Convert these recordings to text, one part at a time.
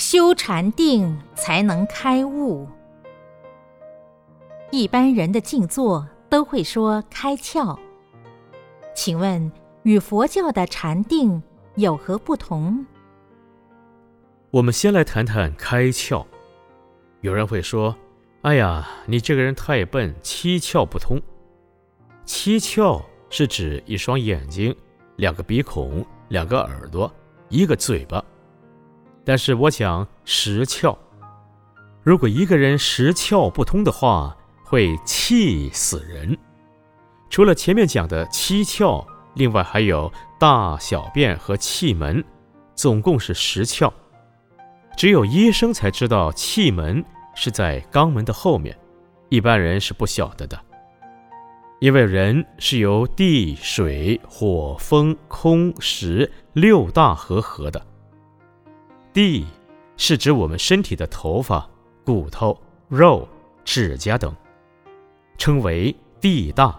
修禅定才能开悟。一般人的静坐都会说开窍，请问与佛教的禅定有何不同？我们先来谈谈开窍。有人会说：“哎呀，你这个人太笨，七窍不通。”七窍是指一双眼睛、两个鼻孔、两个耳朵、一个嘴巴。但是我讲十窍，如果一个人十窍不通的话，会气死人。除了前面讲的七窍，另外还有大小便和气门，总共是十窍。只有医生才知道气门是在肛门的后面，一般人是不晓得的。因为人是由地、水、火、风、空、石六大合合的。地是指我们身体的头发、骨头、肉、指甲等，称为地大。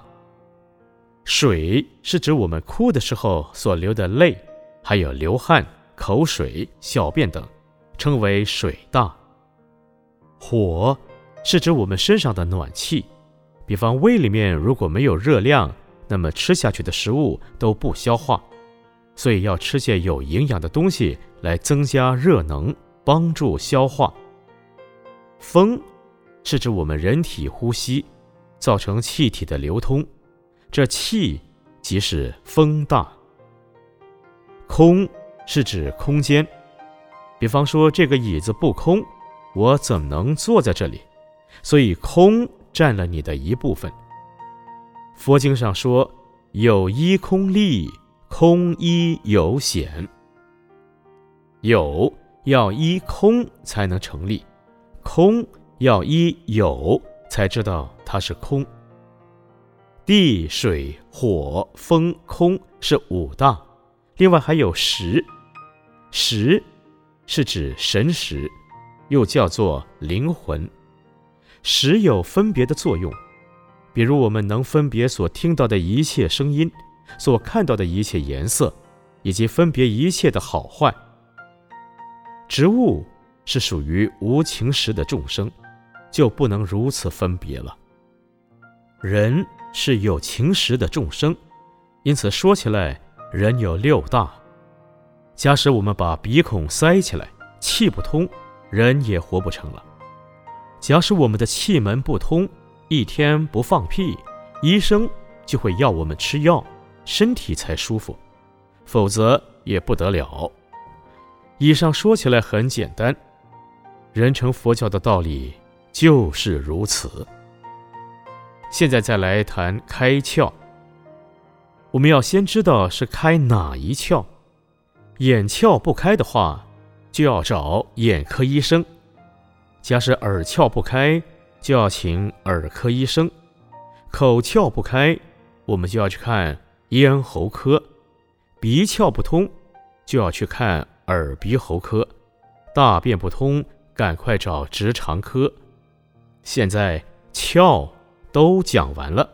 水是指我们哭的时候所流的泪，还有流汗、口水、小便等。称为水大。火是指我们身上的暖气，比方胃里面如果没有热量，那么吃下去的食物都不消化，所以要吃些有营养的东西来增加热能，帮助消化。风是指我们人体呼吸，造成气体的流通，这气即是风大。空是指空间。比方说，这个椅子不空，我怎么能坐在这里？所以空占了你的一部分。佛经上说：“有依空力，空依有显。”有要依空才能成立，空要依有才知道它是空。地、水、火、风、空是五大，另外还有识，识。是指神识，又叫做灵魂，识有分别的作用。比如我们能分别所听到的一切声音，所看到的一切颜色，以及分别一切的好坏。植物是属于无情识的众生，就不能如此分别了。人是有情识的众生，因此说起来，人有六大。假使我们把鼻孔塞起来，气不通，人也活不成了。假使我们的气门不通，一天不放屁，医生就会要我们吃药，身体才舒服，否则也不得了。以上说起来很简单，人成佛教的道理就是如此。现在再来谈开窍，我们要先知道是开哪一窍。眼窍不开的话，就要找眼科医生；假使耳窍不开，就要请耳科医生；口窍不开，我们就要去看咽喉科；鼻窍不通，就要去看耳鼻喉科；大便不通，赶快找直肠科。现在窍都讲完了，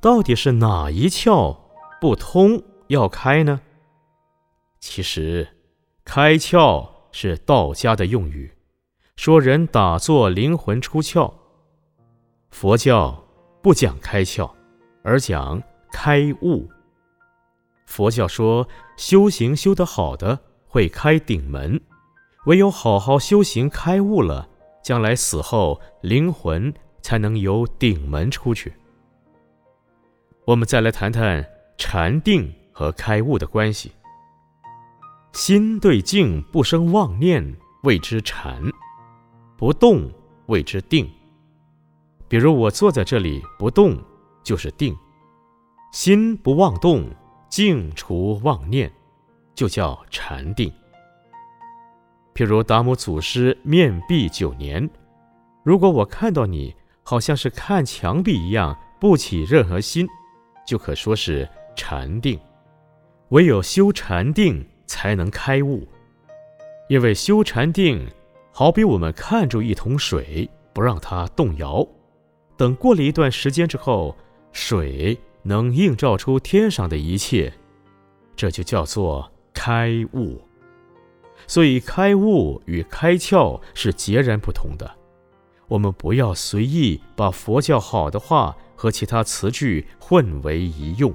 到底是哪一窍不通要开呢？其实，开窍是道家的用语，说人打坐灵魂出窍。佛教不讲开窍，而讲开悟。佛教说修行修得好的会开顶门，唯有好好修行开悟了，将来死后灵魂才能由顶门出去。我们再来谈谈禅定和开悟的关系。心对境不生妄念，谓之禅；不动谓之定。比如我坐在这里不动，就是定；心不妄动，静除妄念，就叫禅定。譬如达摩祖师面壁九年，如果我看到你好像是看墙壁一样，不起任何心，就可说是禅定。唯有修禅定。才能开悟，因为修禅定，好比我们看住一桶水，不让它动摇。等过了一段时间之后，水能映照出天上的一切，这就叫做开悟。所以开悟与开窍是截然不同的。我们不要随意把佛教好的话和其他词句混为一用。